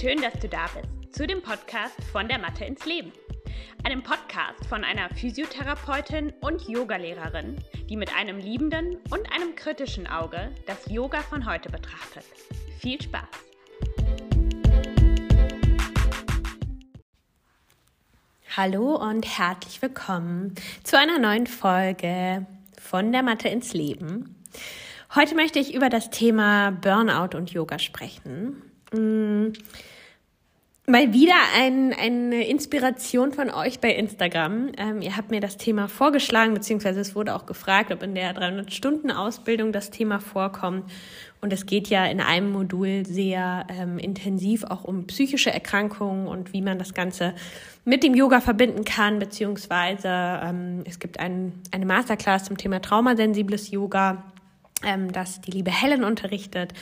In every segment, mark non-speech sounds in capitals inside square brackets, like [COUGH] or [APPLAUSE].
Schön, dass du da bist zu dem Podcast von der Mathe ins Leben. Einem Podcast von einer Physiotherapeutin und Yogalehrerin, die mit einem liebenden und einem kritischen Auge das Yoga von heute betrachtet. Viel Spaß! Hallo und herzlich willkommen zu einer neuen Folge von der Mathe ins Leben. Heute möchte ich über das Thema Burnout und Yoga sprechen. Mm, mal wieder ein, eine Inspiration von euch bei Instagram. Ähm, ihr habt mir das Thema vorgeschlagen, beziehungsweise es wurde auch gefragt, ob in der 300-Stunden-Ausbildung das Thema vorkommt. Und es geht ja in einem Modul sehr ähm, intensiv auch um psychische Erkrankungen und wie man das Ganze mit dem Yoga verbinden kann, beziehungsweise ähm, es gibt ein, eine Masterclass zum Thema traumasensibles Yoga ähm, das die liebe Helen unterrichtet,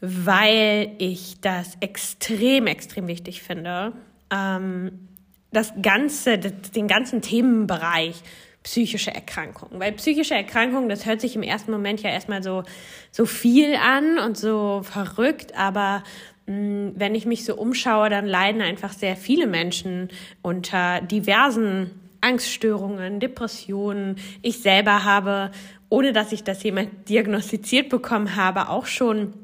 weil ich das extrem, extrem wichtig finde. Ähm, das ganze, den ganzen Themenbereich psychische Erkrankungen. Weil psychische Erkrankungen, das hört sich im ersten Moment ja erstmal so, so viel an und so verrückt, aber mh, wenn ich mich so umschaue, dann leiden einfach sehr viele Menschen unter diversen Angststörungen, Depressionen. Ich selber habe ohne dass ich das jemand diagnostiziert bekommen habe, auch schon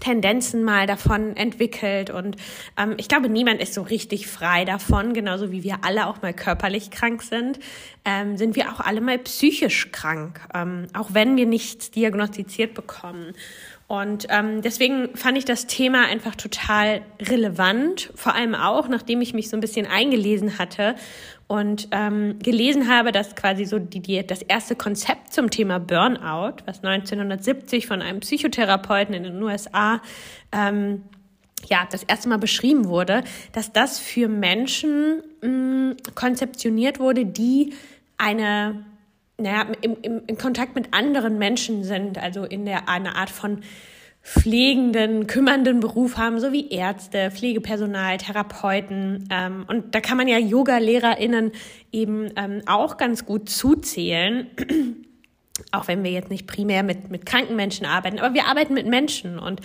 Tendenzen mal davon entwickelt. Und ähm, ich glaube, niemand ist so richtig frei davon, genauso wie wir alle auch mal körperlich krank sind, ähm, sind wir auch alle mal psychisch krank, ähm, auch wenn wir nichts diagnostiziert bekommen. Und ähm, deswegen fand ich das Thema einfach total relevant, vor allem auch, nachdem ich mich so ein bisschen eingelesen hatte und ähm, gelesen habe, dass quasi so die, die, das erste Konzept zum Thema Burnout, was 1970 von einem Psychotherapeuten in den USA ähm, ja, das erste Mal beschrieben wurde, dass das für Menschen mh, mm, konzeptioniert wurde, die eine, naja, im, im, in Kontakt mit anderen Menschen sind, also in der eine Art von pflegenden, kümmernden Beruf haben, so wie Ärzte, Pflegepersonal, Therapeuten. Ähm, und da kann man ja Yoga-LehrerInnen eben ähm, auch ganz gut zuzählen. [CLEARS THROAT] auch wenn wir jetzt nicht primär mit, mit kranken Menschen arbeiten, aber wir arbeiten mit Menschen. Und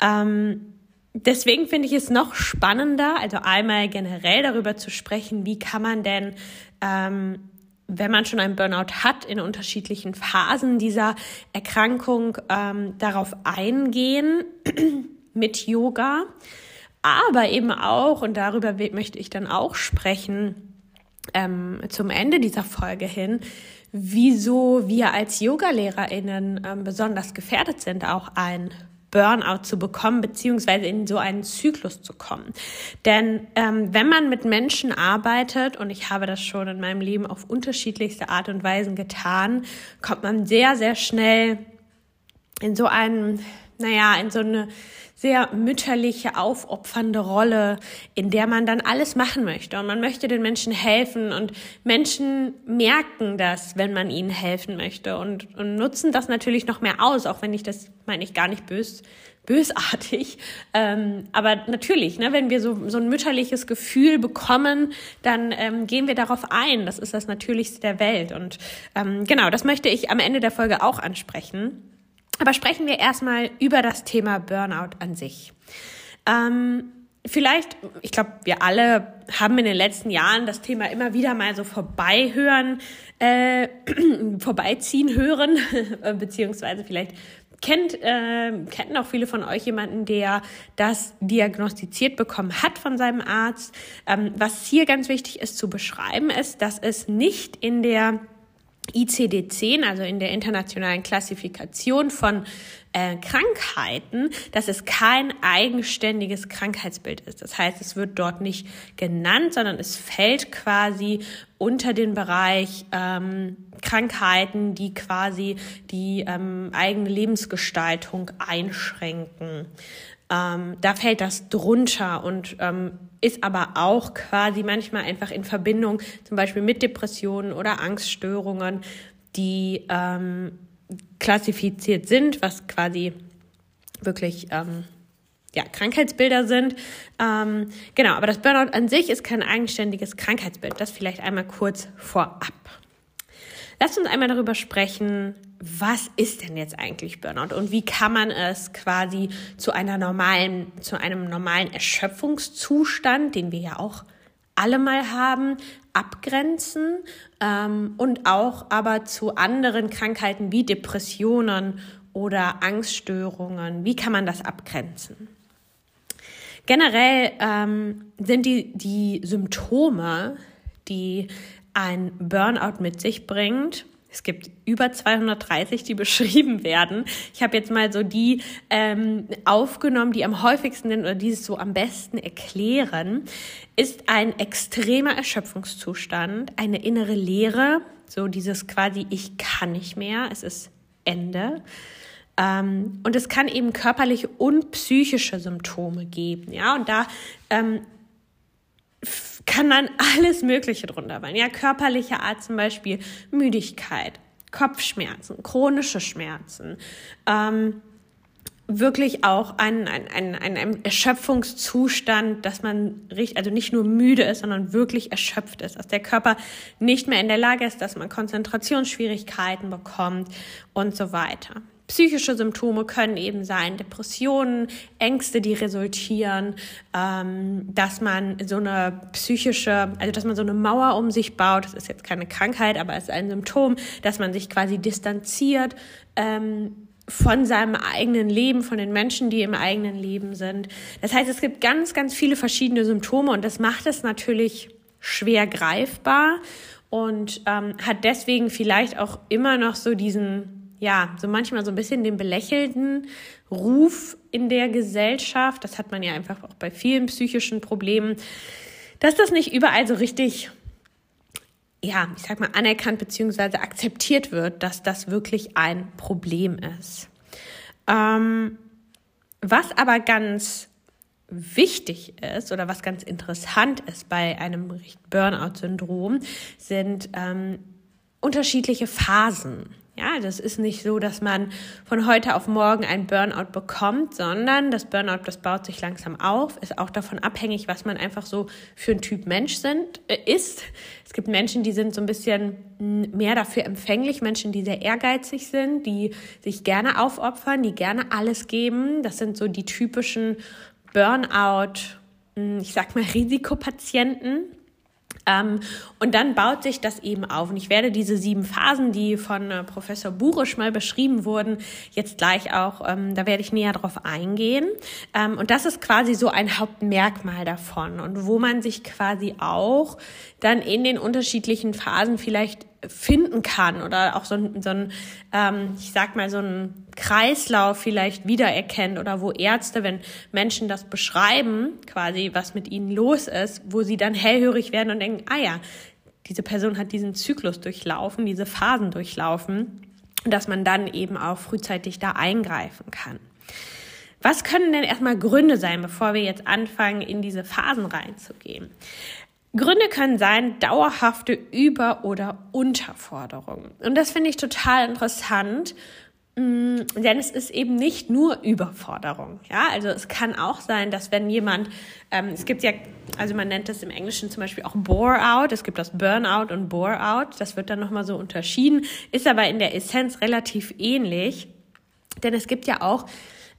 ähm, deswegen finde ich es noch spannender, also einmal generell darüber zu sprechen, wie kann man denn ähm, wenn man schon einen Burnout hat, in unterschiedlichen Phasen dieser Erkrankung ähm, darauf eingehen [CLEARS THROAT] mit Yoga. Aber eben auch, und darüber möchte ich dann auch sprechen, ähm, zum Ende dieser Folge hin, wieso wir als YogalehrerInnen ähm, besonders gefährdet sind, auch ein Burnout zu bekommen, beziehungsweise in so einen Zyklus zu kommen. Denn ähm, wenn man mit Menschen arbeitet, und ich habe das schon in meinem Leben auf unterschiedlichste Art und Weisen getan, kommt man sehr, sehr schnell in so einen, naja, in so eine sehr mütterliche, aufopfernde Rolle, in der man dann alles machen möchte. Und man möchte den Menschen helfen und Menschen merken das, wenn man ihnen helfen möchte und, und nutzen das natürlich noch mehr aus, auch wenn ich das meine ich gar nicht bös, bösartig. Ähm, aber natürlich, ne, wenn wir so, so ein mütterliches Gefühl bekommen, dann ähm, gehen wir darauf ein. Das ist das Natürlichste der Welt. Und ähm, genau, das möchte ich am Ende der Folge auch ansprechen. Aber sprechen wir erstmal über das Thema Burnout an sich. Ähm, vielleicht, ich glaube, wir alle haben in den letzten Jahren das Thema immer wieder mal so vorbeihören, äh, [CLEARS THROAT] vorbeiziehen hören, [LAUGHS] beziehungsweise vielleicht kennt, äh, kennen auch viele von euch jemanden, der das diagnostiziert bekommen hat von seinem Arzt. Ähm, was hier ganz wichtig ist zu beschreiben, ist, dass es nicht in der ICD-10, also in der internationalen Klassifikation von äh, Krankheiten, dass es kein eigenständiges Krankheitsbild ist. Das heißt, es wird dort nicht genannt, sondern es fällt quasi unter den Bereich ähm, Krankheiten, die quasi die ähm, eigene Lebensgestaltung einschränken. Ähm, da fällt das drunter und ähm, ist aber auch quasi manchmal einfach in Verbindung zum Beispiel mit Depressionen oder Angststörungen, die ähm, klassifiziert sind, was quasi wirklich ähm, ja, Krankheitsbilder sind. Ähm, genau, aber das Burnout an sich ist kein eigenständiges Krankheitsbild. Das vielleicht einmal kurz vorab. Lasst uns einmal darüber sprechen, was ist denn jetzt eigentlich Burnout und wie kann man es quasi zu einer normalen, zu einem normalen Erschöpfungszustand, den wir ja auch alle mal haben, abgrenzen ähm, und auch aber zu anderen Krankheiten wie Depressionen oder Angststörungen. Wie kann man das abgrenzen? Generell ähm, sind die, die Symptome, die ein Burnout mit sich bringt, es gibt über 230, die [LAUGHS] beschrieben werden. Ich habe jetzt mal so die ähm, aufgenommen, die am häufigsten oder die es so am besten erklären. Ist ein extremer Erschöpfungszustand, eine innere Leere, so dieses quasi ich kann nicht mehr, es ist Ende. Ähm, und es kann eben körperliche und psychische Symptome geben. Ja, und da ähm, kann dann alles Mögliche drunter fallen. Ja, körperliche Art zum Beispiel Müdigkeit, Kopfschmerzen, chronische Schmerzen, ähm, wirklich auch ein, ein, ein, ein Erschöpfungszustand, dass man also nicht nur müde ist, sondern wirklich erschöpft ist, dass der Körper nicht mehr in der Lage ist, dass man Konzentrationsschwierigkeiten bekommt und so weiter. Psychische Symptome können eben sein Depressionen, Ängste, die resultieren, ähm, dass man so eine psychische, also dass man so eine Mauer um sich baut. Das ist jetzt keine Krankheit, aber es ist ein Symptom, dass man sich quasi distanziert. Ähm, von seinem eigenen Leben, von den Menschen, die im eigenen Leben sind. Das heißt, es gibt ganz, ganz viele verschiedene Symptome und das macht es natürlich schwer greifbar und ähm, hat deswegen vielleicht auch immer noch so diesen ja, so manchmal so ein bisschen den belächelten Ruf in der Gesellschaft. Das hat man ja einfach auch bei vielen psychischen Problemen, dass das nicht überall so richtig, ja, ich sag mal, anerkannt bzw. akzeptiert wird, dass das wirklich ein Problem ist. Ähm, was aber ganz wichtig ist oder was ganz interessant ist bei einem Burnout-Syndrom, sind ähm, unterschiedliche Phasen. Ja, das ist nicht so, dass man von heute auf morgen ein Burnout bekommt, sondern das Burnout, das baut sich langsam auf, ist auch davon abhängig, was man einfach so für ein Typ Mensch sind, äh, ist. Es gibt Menschen, die sind so ein bisschen hm, mehr dafür empfänglich, Menschen, die sehr ehrgeizig sind, die sich gerne aufopfern, die gerne alles geben. Das sind so die typischen Burnout, hm, ich sag mal Risikopatienten. Ähm, und dann baut sich das eben auf. Und ich werde diese sieben Phasen, die von äh, Professor Burisch mal beschrieben wurden, jetzt gleich auch, ähm, da werde ich näher drauf eingehen. Ähm, und das ist quasi so ein Hauptmerkmal davon und wo man sich quasi auch dann in den unterschiedlichen Phasen vielleicht finden kann oder auch so ein, so ein ähm, ich sag mal, so ein Kreislauf vielleicht wiedererkennt oder wo Ärzte, wenn Menschen das beschreiben, quasi was mit ihnen los ist, wo sie dann hellhörig werden und denken, ah ja, diese Person hat diesen Zyklus durchlaufen, diese Phasen durchlaufen, dass man dann eben auch frühzeitig da eingreifen kann. Was können denn erstmal Gründe sein, bevor wir jetzt anfangen, in diese Phasen reinzugehen? Gründe können sein dauerhafte Über- oder Unterforderung. Und das finde ich total interessant, mm, denn es ist eben nicht nur Überforderung. Ja, also es kann auch sein, dass wenn jemand, ähm, es gibt ja, also man nennt das im Englischen zum Beispiel auch Bore-out, es gibt das Burnout und Bore-out, das wird dann nochmal so unterschieden, ist aber in der Essenz relativ ähnlich, denn es gibt ja auch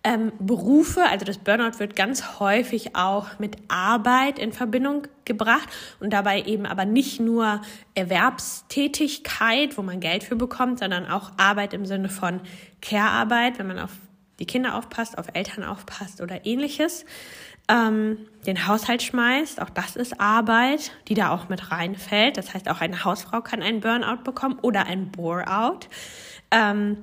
ähm, Berufe, also das Burnout wird ganz häufig auch mit Arbeit in Verbindung gebracht und dabei eben aber nicht nur Erwerbstätigkeit, wo man Geld für bekommt, sondern auch Arbeit im Sinne von Care-Arbeit, wenn man auf die Kinder aufpasst, auf Eltern aufpasst oder ähnliches. Ähm, den Haushalt schmeißt, auch das ist Arbeit, die da auch mit reinfällt. Das heißt, auch eine Hausfrau kann einen Burnout bekommen oder ein Bore-out. Ähm,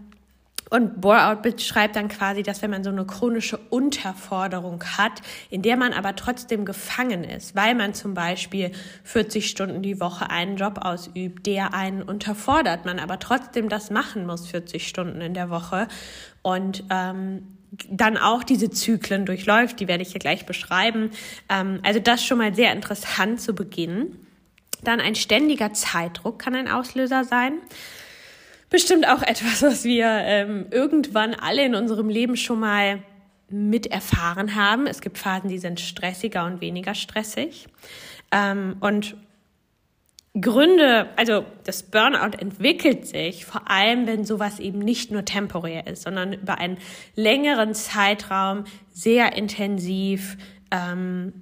und Bore-out beschreibt dann quasi, dass wenn man so eine chronische Unterforderung hat, in der man aber trotzdem gefangen ist, weil man zum Beispiel 40 Stunden die Woche einen Job ausübt, der einen unterfordert, man aber trotzdem das machen muss, 40 Stunden in der Woche und ähm, dann auch diese Zyklen durchläuft, die werde ich hier gleich beschreiben. Ähm, also das schon mal sehr interessant zu Beginn. Dann ein ständiger Zeitdruck kann ein Auslöser sein bestimmt auch etwas, was wir ähm, irgendwann alle in unserem Leben schon mal mit erfahren haben. Es gibt Phasen, die sind stressiger und weniger stressig. Ähm, und Gründe, also das Burnout entwickelt sich vor allem, wenn sowas eben nicht nur temporär ist, sondern über einen längeren Zeitraum sehr intensiv ähm,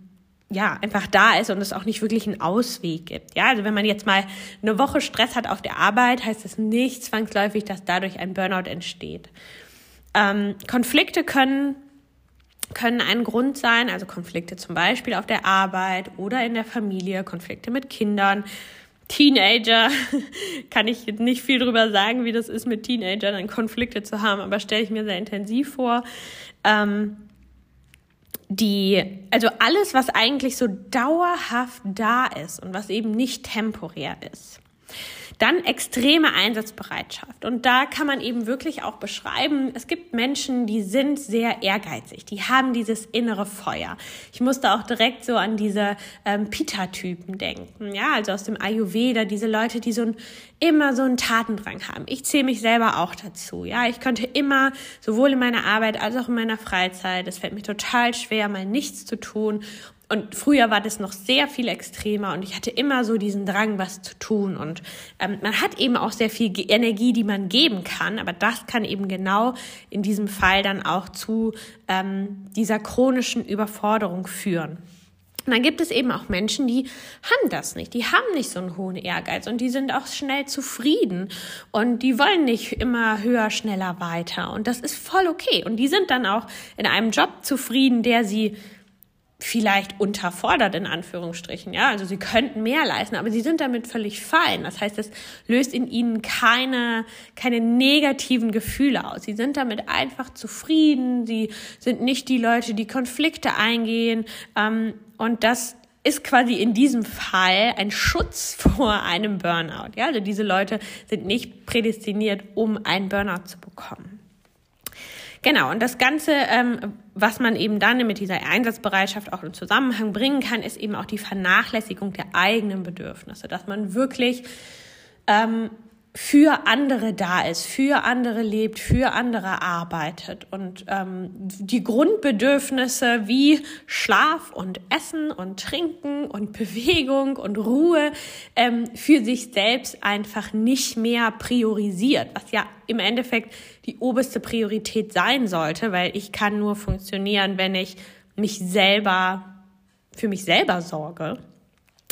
ja, einfach da ist und es auch nicht wirklich einen Ausweg gibt. Ja, also wenn man jetzt mal eine Woche Stress hat auf der Arbeit, heißt das nicht zwangsläufig, dass dadurch ein Burnout entsteht. Ähm, Konflikte können können ein Grund sein, also Konflikte zum Beispiel auf der Arbeit oder in der Familie, Konflikte mit Kindern, Teenager, [LAUGHS] kann ich nicht viel drüber sagen, wie das ist, mit Teenagern dann Konflikte zu haben, aber stelle ich mir sehr intensiv vor. Ähm, die, also alles, was eigentlich so dauerhaft da ist und was eben nicht temporär ist. Dann extreme Einsatzbereitschaft. Und da kann man eben wirklich auch beschreiben, es gibt Menschen, die sind sehr ehrgeizig, die haben dieses innere Feuer. Ich musste auch direkt so an diese ähm, Pita-Typen denken, ja, also aus dem Ayurveda, diese Leute, die so ein, immer so einen Tatendrang haben. Ich zähle mich selber auch dazu, ja. Ich könnte immer, sowohl in meiner Arbeit als auch in meiner Freizeit, es fällt mir total schwer, mal nichts zu tun und früher war das noch sehr viel extremer und ich hatte immer so diesen Drang, was zu tun. Und ähm, man hat eben auch sehr viel Energie, die man geben kann, aber das kann eben genau in diesem Fall dann auch zu ähm, dieser chronischen Überforderung führen. Und dann gibt es eben auch Menschen, die haben das nicht. Die haben nicht so einen hohen Ehrgeiz und die sind auch schnell zufrieden und die wollen nicht immer höher, schneller weiter. Und das ist voll okay. Und die sind dann auch in einem Job zufrieden, der sie vielleicht unterfordert in Anführungsstrichen, ja, also sie könnten mehr leisten, aber sie sind damit völlig fein. Das heißt, es löst in ihnen keine keine negativen Gefühle aus. Sie sind damit einfach zufrieden. Sie sind nicht die Leute, die Konflikte eingehen ähm, und das ist quasi in diesem Fall ein Schutz [LAUGHS] vor einem Burnout. Ja, also diese Leute sind nicht prädestiniert, um einen Burnout zu bekommen. Genau, und das Ganze, ähm, was man eben dann mit dieser Einsatzbereitschaft auch in Zusammenhang bringen kann, ist eben auch die Vernachlässigung der eigenen Bedürfnisse, dass man wirklich ähm, für andere da ist, für andere lebt, für andere arbeitet und ähm, die Grundbedürfnisse wie Schlaf und Essen und Trinken und Bewegung und Ruhe ähm, für sich selbst einfach nicht mehr priorisiert, was ja im Endeffekt die oberste Priorität sein sollte, weil ich kann nur funktionieren, wenn ich mich selber für mich selber sorge.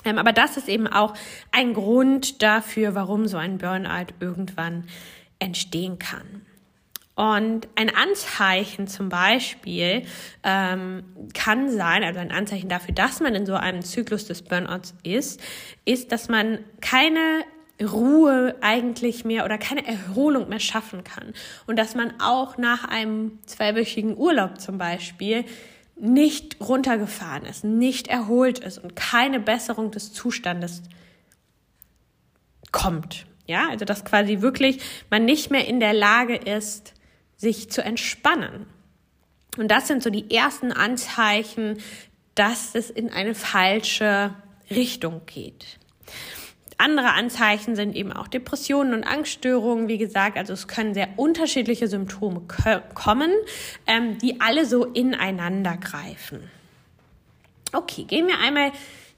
Ähm, aber das ist eben auch ein Grund dafür, warum so ein Burnout irgendwann entstehen kann. Und ein Anzeichen zum Beispiel ähm, kann sein, also ein Anzeichen dafür, dass man in so einem Zyklus des Burnouts ist, ist, dass man keine Ruhe eigentlich mehr oder keine Erholung mehr schaffen kann. Und dass man auch nach einem zweiwöchigen Urlaub zum Beispiel nicht runtergefahren ist, nicht erholt ist und keine Besserung des Zustandes kommt. Ja, also dass quasi wirklich man nicht mehr in der Lage ist, sich zu entspannen. Und das sind so die ersten Anzeichen, dass es in eine falsche Richtung geht. Andere Anzeichen sind eben auch Depressionen und Angststörungen, wie gesagt. Also es können sehr unterschiedliche Symptome kommen, ähm, die alle so ineinander greifen. Okay, gehen wir einmal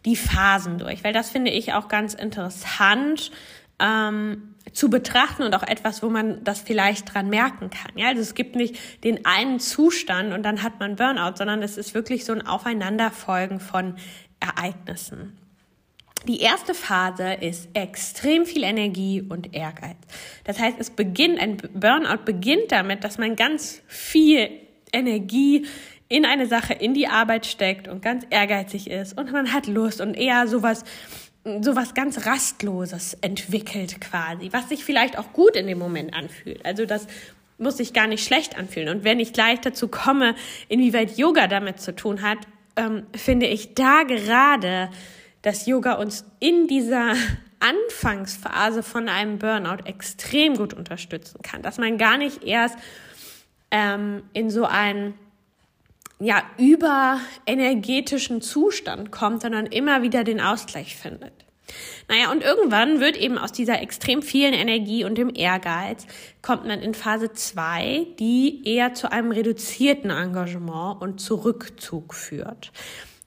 die Phasen durch, weil das finde ich auch ganz interessant ähm, zu betrachten und auch etwas, wo man das vielleicht dran merken kann. Ja, also es gibt nicht den einen Zustand und dann hat man Burnout, sondern es ist wirklich so ein Aufeinanderfolgen von Ereignissen. Die erste Phase ist extrem viel Energie und Ehrgeiz. Das heißt, es beginnt, ein Burnout beginnt damit, dass man ganz viel Energie in eine Sache, in die Arbeit steckt und ganz ehrgeizig ist und man hat Lust und eher sowas, sowas ganz Rastloses entwickelt quasi, was sich vielleicht auch gut in dem Moment anfühlt. Also das muss sich gar nicht schlecht anfühlen. Und wenn ich gleich dazu komme, inwieweit Yoga damit zu tun hat, ähm, finde ich da gerade dass Yoga uns in dieser [LAUGHS] Anfangsphase von einem Burnout extrem gut unterstützen kann. Dass man gar nicht erst ähm, in so einen ja, überenergetischen Zustand kommt, sondern immer wieder den Ausgleich findet. Naja, und irgendwann wird eben aus dieser extrem vielen Energie und dem Ehrgeiz, kommt man in Phase 2, die eher zu einem reduzierten Engagement und zu Rückzug führt.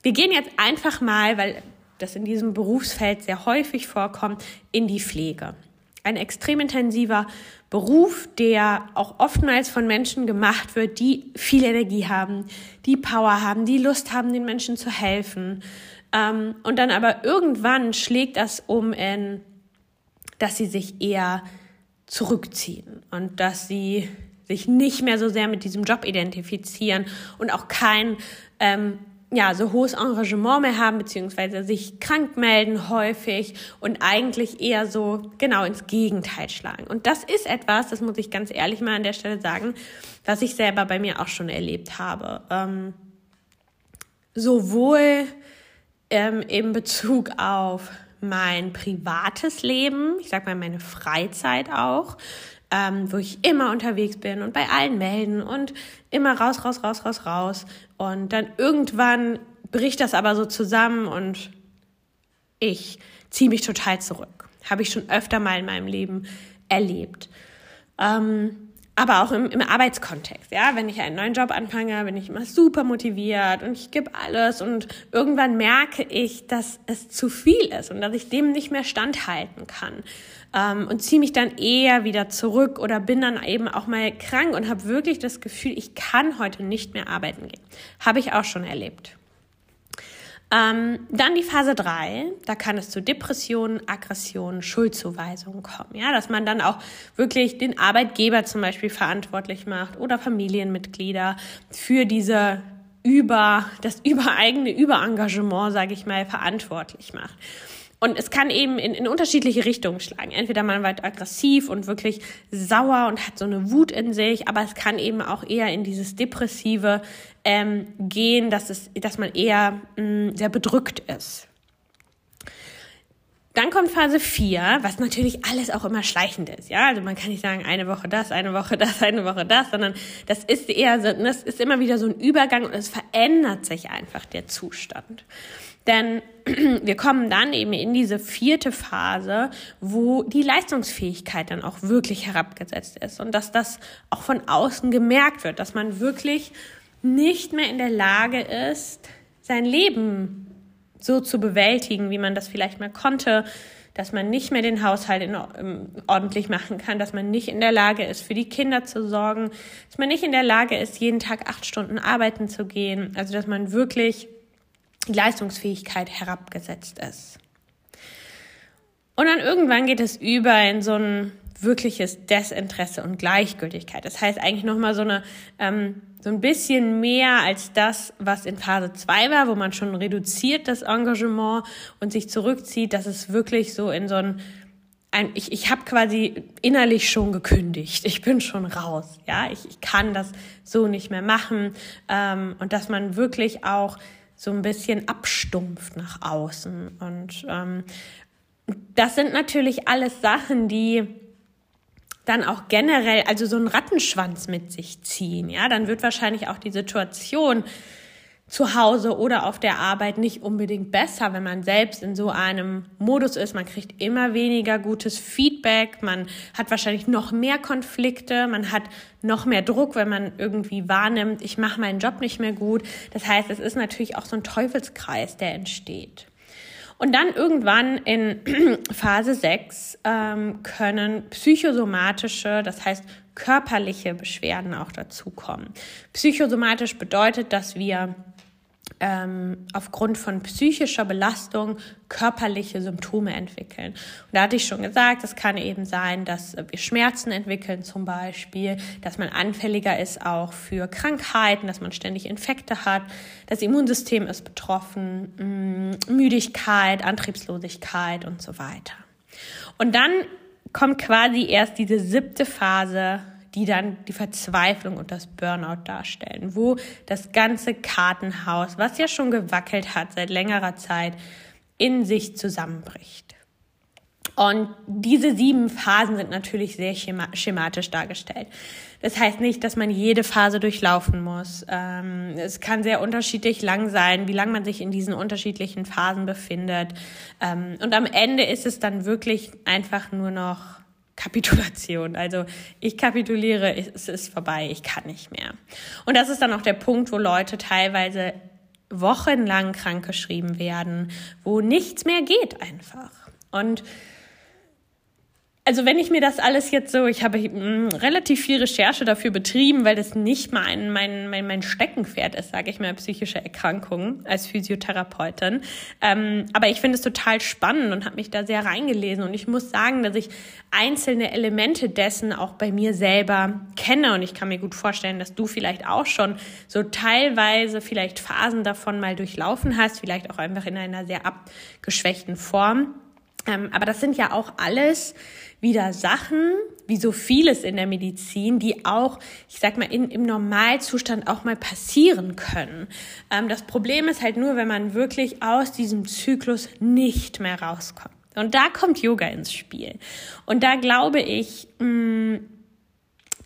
Wir gehen jetzt einfach mal, weil das in diesem Berufsfeld sehr häufig vorkommt, in die Pflege. Ein extrem intensiver Beruf, der auch oftmals von Menschen gemacht wird, die viel Energie haben, die Power haben, die Lust haben, den Menschen zu helfen. Ähm, und dann aber irgendwann schlägt das um in, dass sie sich eher zurückziehen und dass sie sich nicht mehr so sehr mit diesem Job identifizieren und auch kein ähm, ja, so hohes Engagement mehr haben, beziehungsweise sich krank melden häufig und eigentlich eher so genau ins Gegenteil schlagen. Und das ist etwas, das muss ich ganz ehrlich mal an der Stelle sagen, was ich selber bei mir auch schon erlebt habe. Ähm, sowohl ähm, in Bezug auf mein privates Leben, ich sag mal meine Freizeit auch, ähm, wo ich immer unterwegs bin und bei allen melden und immer raus, raus, raus, raus, raus. Und dann irgendwann bricht das aber so zusammen und ich ziehe mich total zurück. Habe ich schon öfter mal in meinem Leben erlebt. Ähm, aber auch im, im Arbeitskontext, ja, wenn ich einen neuen Job anfange, bin ich immer super motiviert und ich gebe alles und irgendwann merke ich, dass es zu viel ist und dass ich dem nicht mehr standhalten kann ähm, und ziehe mich dann eher wieder zurück oder bin dann eben auch mal krank und habe wirklich das Gefühl, ich kann heute nicht mehr arbeiten gehen. Habe ich auch schon erlebt. Ähm, dann die Phase 3, da kann es zu Depressionen, Aggressionen, Schuldzuweisungen kommen. Ja, dass man dann auch wirklich den Arbeitgeber zum Beispiel verantwortlich macht oder Familienmitglieder für diese über, das übereigene Überengagement, sage ich mal, verantwortlich macht. Und es kann eben in, in unterschiedliche Richtungen schlagen. Entweder man wird aggressiv und wirklich sauer und hat so eine Wut in sich, aber es kann eben auch eher in dieses Depressive ähm, gehen, dass, es, dass man eher mh, mm, sehr bedrückt ist. Dann kommt Phase 4, was natürlich alles auch immer schleichend ist. Ja, also man kann nicht sagen, eine Woche das, eine Woche das, eine Woche das, sondern das ist eher so, das ist immer wieder so ein Übergang und es verändert sich einfach der Zustand. Denn [CLEARS THROAT] wir kommen dann eben in diese vierte Phase, wo die Leistungsfähigkeit dann auch wirklich herabgesetzt ist und dass das auch von außen gemerkt wird, dass man wirklich nicht mehr in der Lage ist, sein Leben so zu bewältigen, wie man das vielleicht mal konnte, dass man nicht mehr den Haushalt in, um, ordentlich machen kann, dass man nicht in der Lage ist, für die Kinder zu sorgen, dass man nicht in der Lage ist, jeden Tag acht Stunden arbeiten zu gehen, also dass man wirklich die Leistungsfähigkeit herabgesetzt ist. Und dann irgendwann geht es über in so ein wirkliches Desinteresse und Gleichgültigkeit. Das heißt eigentlich nochmal so eine, ähm, so ein bisschen mehr als das, was in Phase 2 war, wo man schon reduziert das Engagement und sich zurückzieht, dass es wirklich so in so ein, ein ich, ich habe quasi innerlich schon gekündigt. Ich bin schon raus. Ja, ich, ich kann das so nicht mehr machen. Ähm, und dass man wirklich auch so ein bisschen abstumpft nach außen. Und ähm, das sind natürlich alles Sachen, die dann auch generell, also so einen Rattenschwanz mit sich ziehen. Ja, dann wird wahrscheinlich auch die Situation zu Hause oder auf der Arbeit nicht unbedingt besser, wenn man selbst in so einem Modus ist. Man kriegt immer weniger gutes Feedback, man hat wahrscheinlich noch mehr Konflikte, man hat noch mehr Druck, wenn man irgendwie wahrnimmt, ich mache meinen Job nicht mehr gut. Das heißt, es ist natürlich auch so ein Teufelskreis, der entsteht. Und dann irgendwann in [CLEARS THROAT] Phase 6 ähm, können psychosomatische, das heißt körperliche Beschwerden auch dazukommen. Psychosomatisch bedeutet, dass wir ähm, aufgrund von psychischer Belastung körperliche Symptome entwickeln. Und da hatte ich schon gesagt, es kann eben sein, dass wir Schmerzen entwickeln zum Beispiel, dass man anfälliger ist auch für Krankheiten, dass man ständig Infekte hat, das Immunsystem ist betroffen, mm, Müdigkeit, Antriebslosigkeit und so weiter. Und dann kommt quasi erst diese siebte Phase die dann die Verzweiflung und das Burnout darstellen, wo das ganze Kartenhaus, was ja schon gewackelt hat seit längerer Zeit, in sich zusammenbricht. Und diese sieben Phasen sind natürlich sehr schematisch dargestellt. Das heißt nicht, dass man jede Phase durchlaufen muss. Ähm, es kann sehr unterschiedlich lang sein, wie lange man sich in diesen unterschiedlichen Phasen befindet. Ähm, und am Ende ist es dann wirklich einfach nur noch Kapitulation. Also ich kapituliere, es ist vorbei, ich kann nicht mehr. Und das ist dann auch der Punkt, wo Leute teilweise wochenlang krankgeschrieben werden, wo nichts mehr geht einfach. Und also wenn ich mir das alles jetzt so, ich habe mh, relativ viel Recherche dafür betrieben, weil das nicht mein, mein, mein, mein Steckenpferd ist, sage ich mal, psychische Erkrankungen als Physiotherapeutin. Ähm, aber ich finde es total spannend und habe mich da sehr reingelesen. Und ich muss sagen, dass ich einzelne Elemente dessen auch bei mir selber kenne. Und ich kann mir gut vorstellen, dass du vielleicht auch schon so teilweise vielleicht Phasen davon mal durchlaufen hast, vielleicht auch einfach in einer sehr abgeschwächten Form. Ähm, aber das sind ja auch alles wieder Sachen, wie so vieles in der Medizin, die auch, ich sag mal, in, im Normalzustand auch mal passieren können. Ähm, das Problem ist halt nur, wenn man wirklich aus diesem Zyklus nicht mehr rauskommt. Und da kommt Yoga ins Spiel. Und da glaube ich, mh, mm,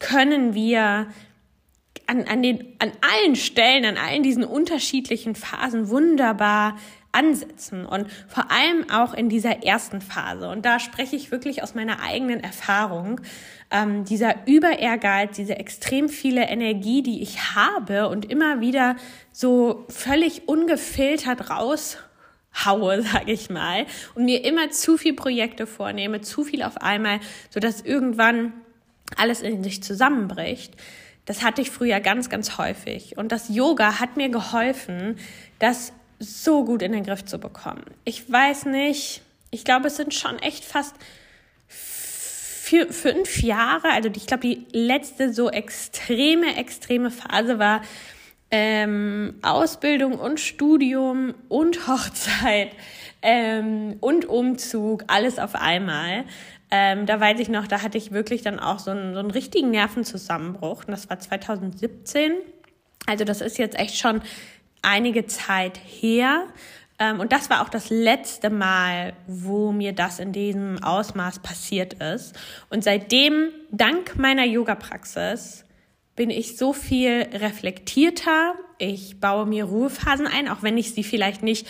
können wir an, an, den, an allen Stellen, an allen diesen unterschiedlichen Phasen wunderbar ansetzen und vor allem auch in dieser ersten Phase. Und da spreche ich wirklich aus meiner eigenen Erfahrung. Ähm, dieser Über-Ehrgeiz, diese extrem viele Energie, die ich habe und immer wieder so völlig ungefiltert raus haue, [LAUGHS] sage ich mal, und mir immer zu viel Projekte vornehme, zu viel auf einmal, so dass irgendwann alles in sich zusammenbricht. Das hatte ich früher ganz, ganz häufig. Und das Yoga hat mir geholfen, das so gut in den Griff zu bekommen. Ich weiß nicht, ich glaube, es sind schon echt fast vier, fünf Jahre. Also ich glaube, die letzte so extreme, extreme Phase war ähm, Ausbildung und Studium und [LAUGHS] Hochzeit ähm, und Umzug, alles auf einmal. Ähm, da weiß ich noch, da hatte ich wirklich dann auch so einen, so einen richtigen Nervenzusammenbruch. Und das war 2017. Also das ist jetzt echt schon einige Zeit her. Ähm, und das war auch das letzte Mal, wo mir das in diesem Ausmaß passiert ist. Und seitdem, dank meiner Yoga-Praxis, bin ich so viel reflektierter. Ich baue mir Ruhephasen ein, auch wenn ich sie vielleicht nicht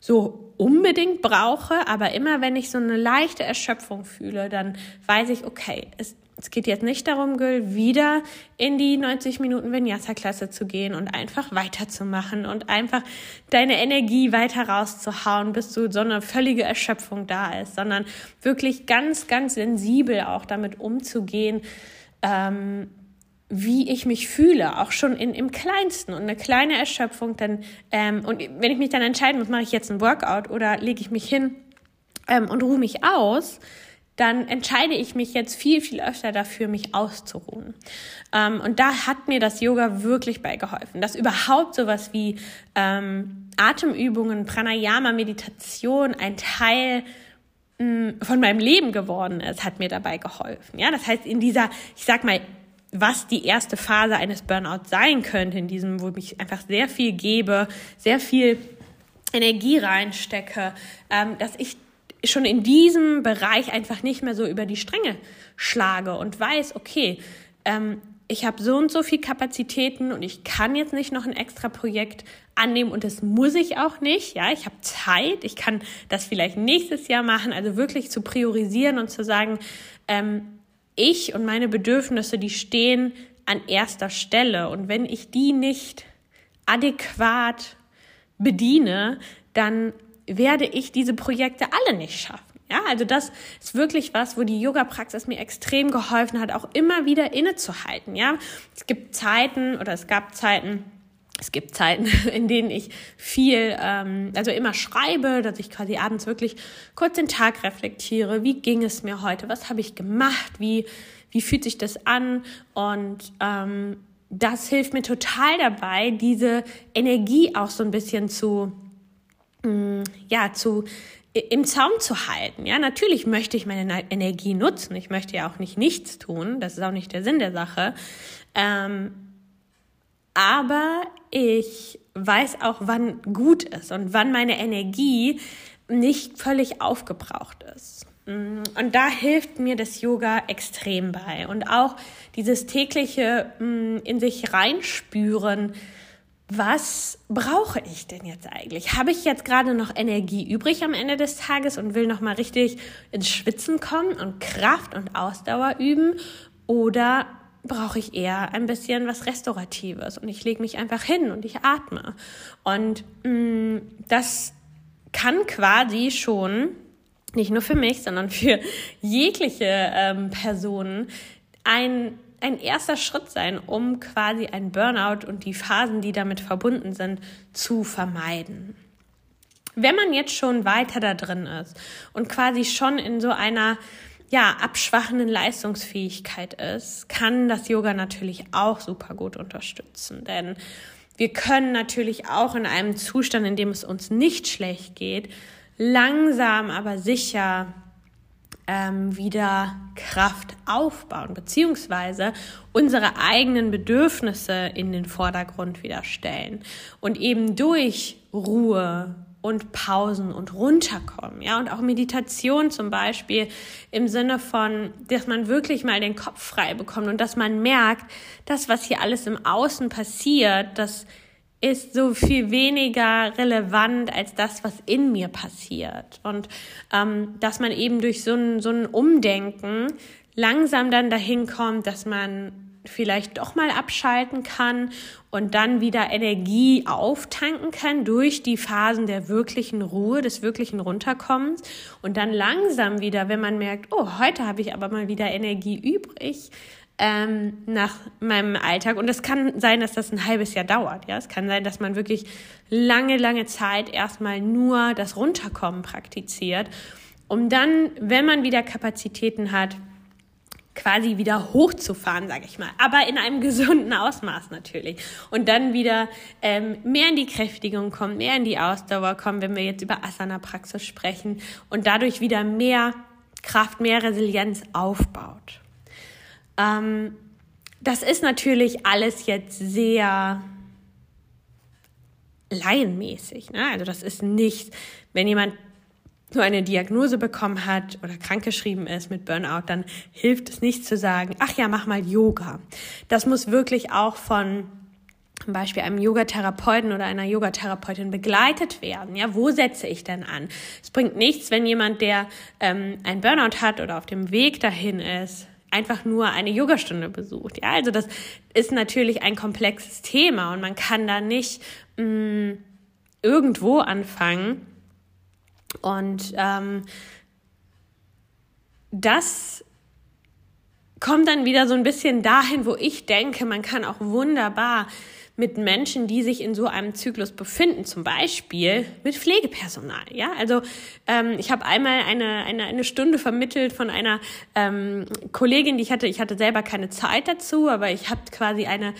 so unbedingt brauche, aber immer wenn ich so eine leichte Erschöpfung fühle, dann weiß ich, okay, es es geht jetzt nicht darum, Gül, wieder in die 90 Minuten Vinyasa-Klasse zu gehen und einfach weiterzumachen und einfach deine Energie weiter rauszuhauen, bis du so eine völlige Erschöpfung da ist, sondern wirklich ganz, ganz sensibel auch damit umzugehen, ähm, wie ich mich fühle, auch schon in, im Kleinsten und eine kleine Erschöpfung, dann, ähm, und wenn ich mich dann entscheiden muss, mache ich jetzt ein Workout oder lege ich mich hin ähm, und ruhe mich aus, dann entscheide ich mich jetzt viel, viel öfter dafür, mich auszuruhen. Ähm, und da hat mir das Yoga wirklich beigeholfen, dass überhaupt sowas wie ähm, Atemübungen, Pranayama, Meditation ein Teil mh, mm, von meinem Leben geworden ist, hat mir dabei geholfen. Ja, das heißt, in dieser, ich sag mal, was die erste Phase eines Burnouts sein könnte, in diesem, wo ich einfach sehr viel gebe, sehr viel Energie reinstecke, ähm, dass ich schon in diesem Bereich einfach nicht mehr so über die Stränge schlage und weiß, okay, ähm, ich habe so und so viel Kapazitäten und ich kann jetzt nicht noch ein extra Projekt annehmen und das muss ich auch nicht. Ja, ich habe Zeit, ich kann das vielleicht nächstes Jahr machen. Also wirklich zu priorisieren und zu sagen, ähm, ich und meine Bedürfnisse, die stehen an erster Stelle und wenn ich die nicht adäquat bediene, dann werde ich diese Projekte alle nicht schaffen. Ja, also das ist wirklich was, wo die Yoga-Praxis mir extrem geholfen hat, auch immer wieder innezuhalten. Ja, es gibt Zeiten oder es gab Zeiten, es gibt Zeiten, [LAUGHS] in denen ich viel, ähm, also immer schreibe, dass ich quasi abends wirklich kurz den Tag reflektiere. Wie ging es mir heute? Was habe ich gemacht? Wie, wie fühlt sich das an? Und ähm, das hilft mir total dabei, diese Energie auch so ein bisschen zu ja, zu, im Zaum zu halten. Ja, natürlich möchte ich meine Energie nutzen. Ich möchte ja auch nicht nichts tun. Das ist auch nicht der Sinn der Sache. Ähm, aber ich weiß auch, wann gut ist und wann meine Energie nicht völlig aufgebraucht ist. Mm, und da hilft mir das Yoga extrem bei. Und auch dieses tägliche mm, in sich reinspüren, was brauche ich denn jetzt eigentlich? Habe ich jetzt gerade noch Energie übrig am Ende des Tages und will noch mal richtig ins Schwitzen kommen und Kraft und Ausdauer üben oder brauche ich eher ein bisschen was Restauratives und ich lege mich einfach hin und ich atme. Und mh, mm, das kann quasi schon nicht nur für mich, sondern für [LAUGHS] jegliche ähm, Personen ein, ein erster Schritt sein, um quasi ein Burnout und die Phasen, die damit verbunden sind, zu vermeiden. Wenn man jetzt schon weiter da drin ist und quasi schon in so einer ja, abschwachenden Leistungsfähigkeit ist, kann das Yoga natürlich auch super gut unterstützen. Denn wir können natürlich auch in einem Zustand, in dem es uns nicht schlecht geht, langsam aber sicher ähm, wieder Kraft aufbauen, beziehungsweise unsere eigenen Bedürfnisse in den Vordergrund wieder stellen und eben durch Ruhe, und Pausen und runterkommen, ja, und auch Meditation zum Beispiel im Sinne von, dass man wirklich mal den Kopf frei bekommt und dass man merkt, das, was hier alles im Außen passiert, das ist so viel weniger relevant als das, was in mir passiert. Und ähm, dass man eben durch so ein, so ein Umdenken langsam dann dahin kommt, dass man vielleicht doch mal abschalten kann und dann wieder Energie auftanken kann durch die Phasen der wirklichen Ruhe, des wirklichen Runterkommens und dann langsam wieder, wenn man merkt, oh, heute habe ich aber mal wieder Energie übrig, ähm, nach meinem Alltag. Und es kann sein, dass das ein halbes Jahr dauert. Ja, es kann sein, dass man wirklich lange, lange Zeit erstmal nur das Runterkommen praktiziert, um dann, wenn man wieder Kapazitäten hat, quasi wieder hochzufahren, sage ich mal, aber in einem [LAUGHS] gesunden Ausmaß natürlich. Und dann wieder ähm, mehr in die Kräftigung kommen, mehr in die Ausdauer kommen, wenn wir jetzt über Asana-Praxis sprechen und dadurch wieder mehr Kraft, mehr Resilienz aufbaut. Ähm, das ist natürlich alles jetzt sehr laienmäßig. Ne? Also das ist nicht, wenn jemand nur eine Diagnose bekommen hat oder krankgeschrieben ist mit Burnout, dann hilft es nicht zu sagen, ach ja, mach mal Yoga. Das muss wirklich auch von zum Beispiel einem Yogatherapeuten oder einer Yogatherapeutin begleitet werden. Ja, wo setze ich denn an? Es bringt nichts, wenn jemand, der ähm, ein Burnout hat oder auf dem Weg dahin ist, einfach nur eine Yogastunde besucht. Ja, also das ist natürlich ein komplexes Thema und man kann da nicht mh, mm, irgendwo anfangen und ähm, das kommt dann wieder so ein bisschen dahin, wo ich denke, man kann auch wunderbar mit Menschen, die sich in so einem Zyklus befinden, zum Beispiel mit Pflegepersonal. Ja, also ähm, ich habe einmal eine, eine eine Stunde vermittelt von einer ähm, Kollegin, die ich hatte. Ich hatte selber keine Zeit dazu, aber ich habe quasi eine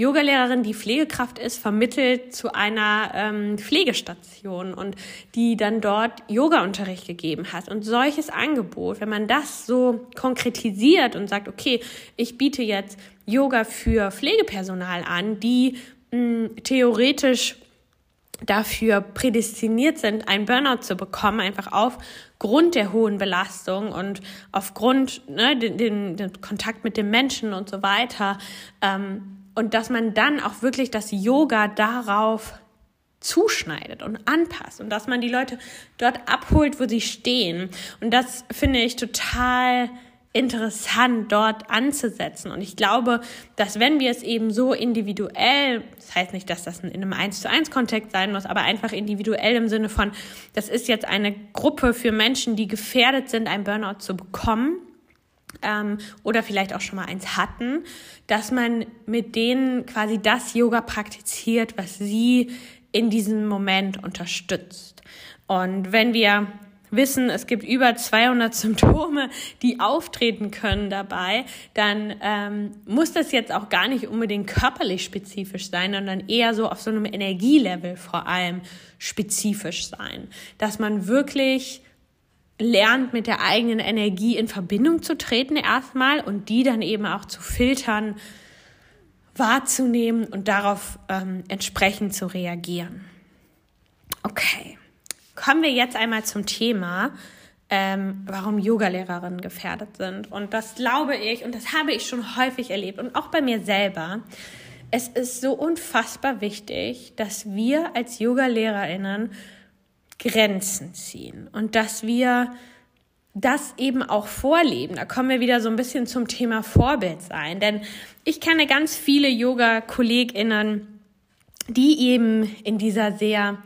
Yogalehrerin, die Pflegekraft ist, vermittelt zu einer ähm, Pflegestation und die dann dort Yoga-Unterricht gegeben hat. Und solches Angebot, wenn man das so konkretisiert und sagt, okay, ich biete jetzt Yoga für Pflegepersonal an, die mh, theoretisch dafür prädestiniert sind, einen Burnout zu bekommen, einfach aufgrund der hohen Belastung und aufgrund ne, den, den, den Kontakt mit den Menschen und so weiter. Ähm, und dass man dann auch wirklich das Yoga darauf zuschneidet und anpasst und dass man die Leute dort abholt, wo sie stehen. Und das finde ich total interessant, dort anzusetzen. Und ich glaube, dass wenn wir es eben so individuell, das heißt nicht, dass das in einem 1 zu 1 Kontext sein muss, aber einfach individuell im Sinne von, das ist jetzt eine Gruppe für Menschen, die gefährdet sind, ein Burnout zu bekommen, ähm, oder vielleicht auch schon mal eins hatten, dass man mit denen quasi das Yoga praktiziert, was sie in diesem Moment unterstützt. Und wenn wir wissen, es gibt über 200 [LAUGHS] Symptome, die auftreten können dabei, dann ähm, muss das jetzt auch gar nicht unbedingt körperlich spezifisch sein, sondern eher so auf so einem Energielevel vor allem spezifisch sein, dass man wirklich lernt, mit der eigenen Energie in Verbindung zu treten erstmal und die dann eben auch zu filtern, wahrzunehmen und darauf ähm, entsprechend zu reagieren. Okay, kommen wir jetzt einmal zum Thema, ähm, warum Yogalehrerinnen gefährdet sind. Und das glaube ich, und das habe ich schon häufig erlebt und auch bei mir selber. Es ist so unfassbar wichtig, dass wir als Yogalehrerinnen Grenzen ziehen und dass wir das eben auch vorleben. Da kommen wir wieder so ein bisschen zum Thema Vorbild sein. Denn ich kenne ganz viele Yoga-KollegInnen, die eben in dieser sehr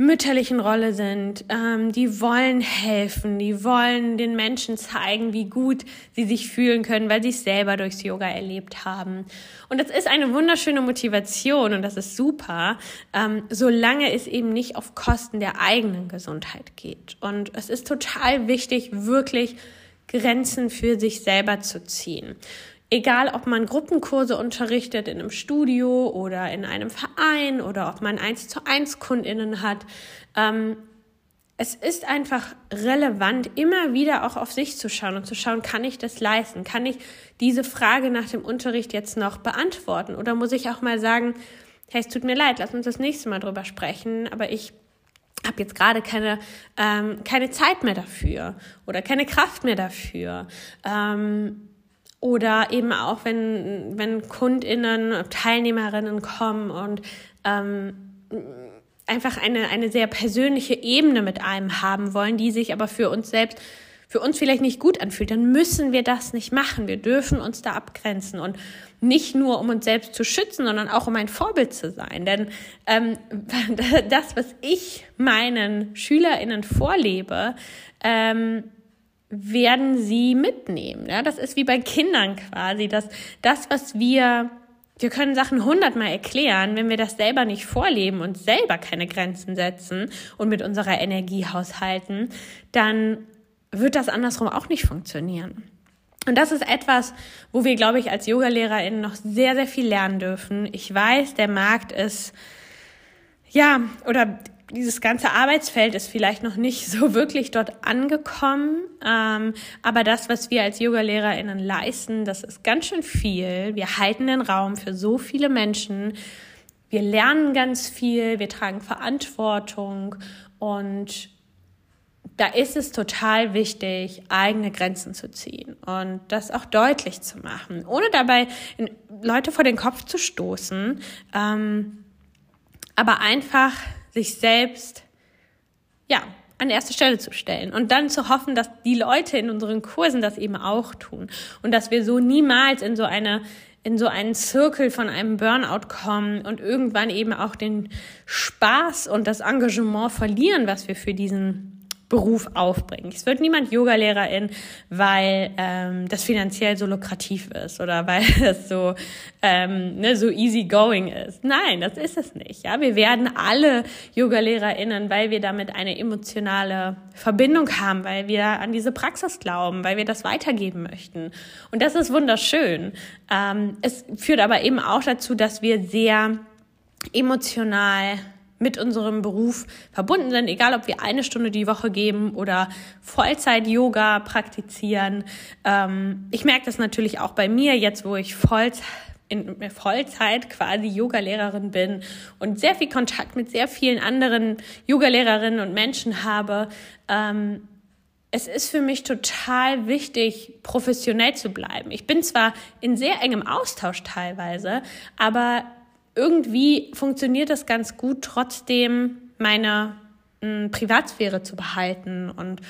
mütterlichen Rolle sind. Ähm, die wollen helfen, die wollen den Menschen zeigen, wie gut sie sich fühlen können, weil sie es selber durchs Yoga erlebt haben. Und das ist eine wunderschöne Motivation und das ist super, ähm, solange es eben nicht auf Kosten der eigenen Gesundheit geht. Und es ist total wichtig, wirklich Grenzen für sich selber zu ziehen. Egal, ob man Gruppenkurse unterrichtet in einem Studio oder in einem Verein oder ob man eins zu eins KundInnen hat. Ähm, es ist einfach relevant, immer wieder auch auf sich zu schauen und zu schauen, kann ich das leisten? Kann ich diese Frage nach dem Unterricht jetzt noch beantworten? Oder muss ich auch mal sagen, hey, es tut mir leid, lass uns das nächste Mal drüber sprechen, aber ich habe jetzt gerade keine, ähm, keine Zeit mehr dafür oder keine Kraft mehr dafür. Ähm, oder eben auch, wenn, wenn KundInnen, Teilnehmerinnen kommen und ähm, einfach eine, eine sehr persönliche Ebene mit einem haben wollen, die sich aber für uns selbst, für uns vielleicht nicht gut anfühlt, dann müssen wir das nicht machen. Wir dürfen uns da abgrenzen und nicht nur, um uns selbst zu schützen, sondern auch um ein Vorbild zu sein. Denn ähm, [LAUGHS] das, was ich meinen SchülerInnen vorlebe, ähm, werden sie mitnehmen. Ja, das ist wie bei Kindern quasi, dass das, was wir, wir können Sachen hundertmal erklären, wenn wir das selber nicht vorleben und selber keine Grenzen setzen und mit unserer Energie haushalten, dann wird das andersrum auch nicht funktionieren. Und das ist etwas, wo wir, glaube ich, als YogalehrerInnen noch sehr, sehr viel lernen dürfen. Ich weiß, der Markt ist, ja, oder dieses ganze Arbeitsfeld ist vielleicht noch nicht so [LAUGHS] wirklich dort angekommen. Ähm, aber das, was wir als Yoga-LehrerInnen leisten, das ist ganz schön viel. Wir halten den Raum für so viele Menschen. Wir lernen ganz viel, wir tragen Verantwortung und da ist es total wichtig, eigene Grenzen zu ziehen und das auch deutlich zu machen, ohne dabei Leute vor den Kopf zu stoßen, ähm, aber einfach sich selbst, ja, an erste Stelle zu stellen und dann zu hoffen, dass die Leute in unseren Kursen das eben auch tun und dass wir so niemals in so eine in so einen Zirkel von einem Burnout kommen und irgendwann eben auch den Spaß und das Engagement verlieren, was wir für diesen Beruf aufbringen. Es wird niemand Yogalehrerin, weil ähm, das finanziell so lukrativ ist oder [LAUGHS] weil es so ähm, ne, so easy going ist. Nein, das ist es nicht. Ja, wir werden alle Yogalehrerinnen, weil wir damit eine emotionale Verbindung haben, weil wir an diese Praxis glauben, weil wir das weitergeben möchten. Und das ist wunderschön. Ähm, es führt aber eben auch dazu, dass wir sehr emotional mit unserem Beruf verbunden sind, egal ob wir eine Stunde die Woche geben oder Vollzeit-Yoga praktizieren. Ähm, ich merke das natürlich auch bei mir jetzt, wo ich Vollzeit in Vollzeit quasi Yogalehrerin bin und sehr viel Kontakt mit sehr vielen anderen Yogalehrerinnen und Menschen habe. Ähm, es ist für mich total wichtig, professionell zu bleiben. Ich bin zwar in sehr engem Austausch teilweise, aber irgendwie funktioniert das ganz gut, trotzdem meine mh, hm, Privatsphäre zu behalten und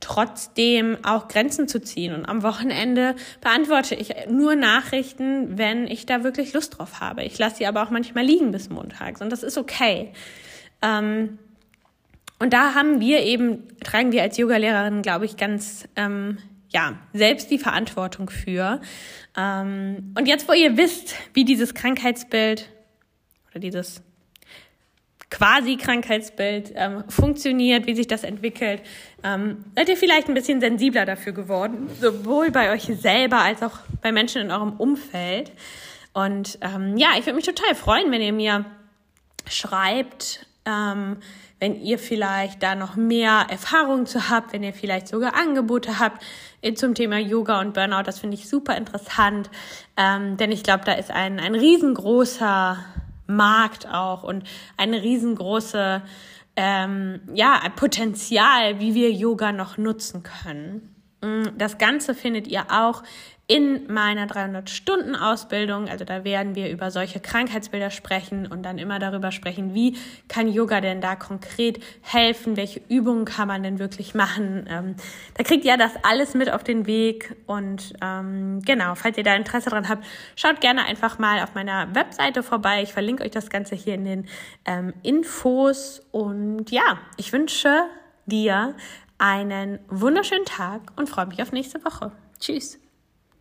trotzdem auch Grenzen zu ziehen. Und am Wochenende beantworte ich nur Nachrichten, wenn ich da wirklich Lust drauf habe. Ich lasse sie aber auch manchmal liegen bis montags und das ist okay. Ähm, und da haben wir eben, tragen wir als Yogalehrerin, glaube ich, ganz ähm, ja, selbst die Verantwortung für. Ähm, und jetzt, wo ihr wisst, wie dieses Krankheitsbild oder dieses quasi Krankheitsbild ähm, funktioniert, wie sich das entwickelt, ähm, seid ihr vielleicht ein bisschen sensibler dafür geworden, sowohl bei euch selber als auch bei Menschen in eurem Umfeld. Und ähm, ja, ich würde mich total freuen, wenn ihr mir schreibt, ähm, wenn ihr vielleicht da noch mehr Erfahrungen zu habt, wenn ihr vielleicht sogar Angebote habt zum Thema Yoga und Burnout. Das finde ich super interessant, ähm, denn ich glaube, da ist ein, ein riesengroßer Markt auch und eine riesengroße ähm, ja, Potenzial, wie wir Yoga noch nutzen können. Mm, das Ganze findet ihr auch in meiner 300-Stunden-Ausbildung. Also da werden wir über solche Krankheitsbilder sprechen und dann immer darüber sprechen, wie kann Yoga denn da konkret helfen, welche Übungen kann man denn wirklich machen. Ähm, da kriegt ihr das alles mit auf den Weg und ähm, genau, falls ihr da Interesse dran habt, schaut gerne einfach mal auf meiner Webseite vorbei. Ich verlinke euch das Ganze hier in den ähm, Infos und ja, ich wünsche dir einen wunderschönen Tag und freue mich auf nächste Woche. Tschüss.